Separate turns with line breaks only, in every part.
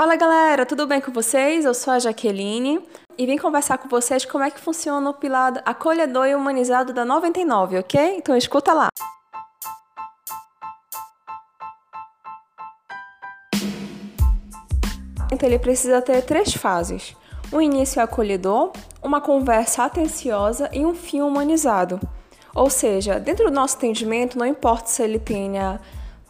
Fala galera, tudo bem com vocês? Eu sou a Jaqueline e vim conversar com vocês como é que funciona o pilar acolhedor e humanizado da 99, ok? Então escuta lá. Então ele precisa ter três fases: um início acolhedor, uma conversa atenciosa e um fim humanizado. Ou seja, dentro do nosso atendimento, não importa se ele tenha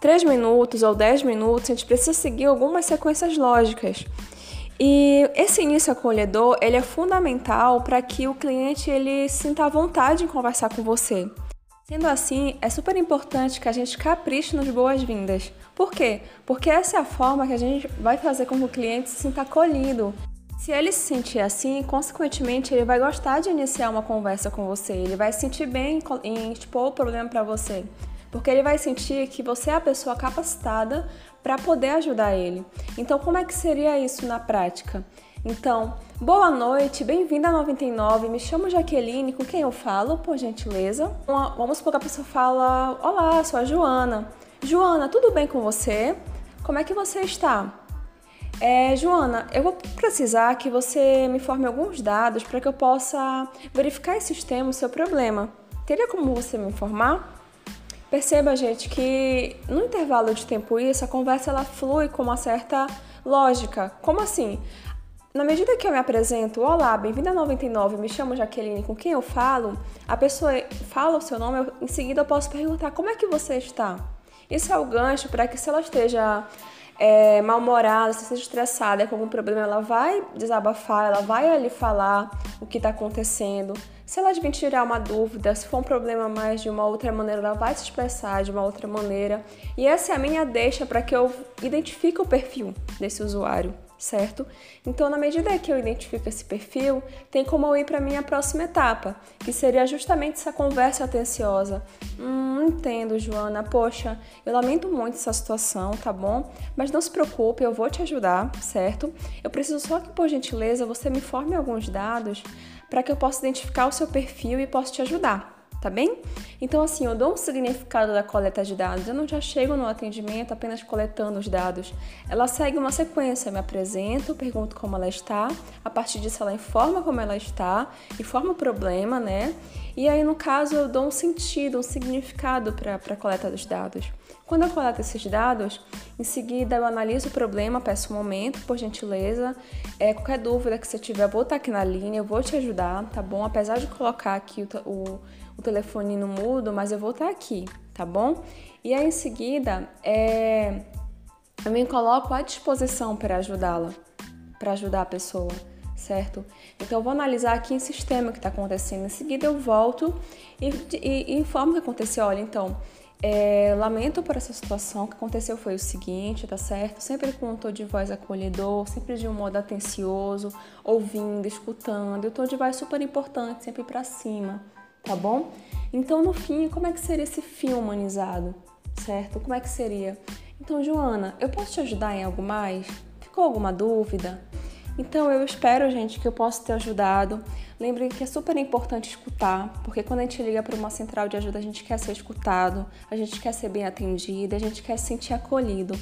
3 minutos ou 10 minutos, a gente precisa seguir algumas sequências lógicas. E esse início acolhedor, ele é fundamental para que o cliente ele sinta vontade em conversar com você. Sendo assim, é super importante que a gente capriche nas boas-vindas. Por quê? Porque essa é a forma que a gente vai fazer com que o cliente se sinta acolhido. Se ele se sentir assim, consequentemente, ele vai gostar de iniciar uma conversa com você, ele vai se sentir bem em expor o problema para você porque ele vai sentir que você é a pessoa capacitada para poder ajudar ele. Então, como é que seria isso na prática? Então, boa noite, bem-vinda a 99. Me chamo Jaqueline, com quem eu falo, por gentileza? Vamos supor que a pessoa fala: Olá, sou a Joana. Joana, tudo bem com você? Como é que você está? É, Joana, eu vou precisar que você me forme alguns dados para que eu possa verificar esse sistema, o seu problema. Teria como você me informar? Perceba, gente, que no intervalo de tempo isso, a conversa ela flui com uma certa lógica. Como assim? Na medida que eu me apresento, olá, bem-vinda a 99, me chamo Jaqueline, com quem eu falo, a pessoa fala o seu nome, eu, em seguida eu posso perguntar como é que você está. Isso é o gancho para que se ela esteja é, mal-humorada, se esteja estressada com algum problema, ela vai desabafar, ela vai ali falar o que está acontecendo. Se ela vir tirar uma dúvida, se for um problema mais de uma outra maneira, ela vai se expressar de uma outra maneira. E essa é a minha deixa para que eu identifique o perfil desse usuário, certo? Então, na medida que eu identifico esse perfil, tem como eu ir para minha próxima etapa, que seria justamente essa conversa atenciosa. Hum, entendo, Joana. Poxa, eu lamento muito essa situação, tá bom? Mas não se preocupe, eu vou te ajudar, certo? Eu preciso só que, por gentileza, você me forme alguns dados para que eu possa identificar o seu perfil e possa te ajudar, tá bem? Então, assim, eu dou um significado da coleta de dados. Eu não já chego no atendimento apenas coletando os dados. Ela segue uma sequência. Eu me apresento, pergunto como ela está. A partir disso, ela informa como ela está, informa o problema, né? E aí, no caso, eu dou um sentido, um significado para a coleta dos dados. Quando eu coleto esses dados, em seguida eu analiso o problema, peço um momento, por gentileza. É, qualquer dúvida que você tiver, vou estar aqui na linha, eu vou te ajudar, tá bom? Apesar de colocar aqui o, o, o telefone no mudo, mas eu vou estar aqui, tá bom? E aí, em seguida, é, eu me coloco à disposição para ajudá-la, para ajudar a pessoa certo? Então eu vou analisar aqui em sistema que está acontecendo. Em seguida eu volto e, e, e informo o que aconteceu. Olha, então, é, lamento por essa situação. O que aconteceu foi o seguinte, tá certo? Sempre com um tom de voz acolhedor, sempre de um modo atencioso, ouvindo, escutando. E o tom de voz super importante, sempre para cima, tá bom? Então, no fim, como é que seria esse fim humanizado, certo? Como é que seria? Então, Joana, eu posso te ajudar em algo mais? Ficou alguma dúvida? Então eu espero, gente, que eu possa ter ajudado. Lembrem que é super importante escutar, porque quando a gente liga para uma central de ajuda, a gente quer ser escutado, a gente quer ser bem atendido, a gente quer se sentir acolhido.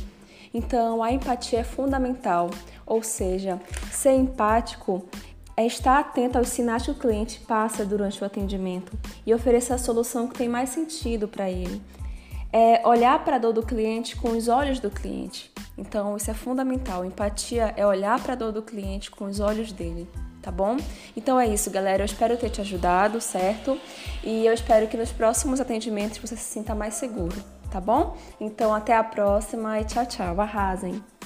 Então a empatia é fundamental, ou seja, ser empático é estar atento aos sinais que o cliente passa durante o atendimento e oferecer a solução que tem mais sentido para ele. É olhar para a dor do cliente com os olhos do cliente. Então, isso é fundamental. Empatia é olhar para a dor do cliente com os olhos dele, tá bom? Então é isso, galera. Eu espero ter te ajudado, certo? E eu espero que nos próximos atendimentos você se sinta mais seguro, tá bom? Então, até a próxima e tchau, tchau. Arrasem!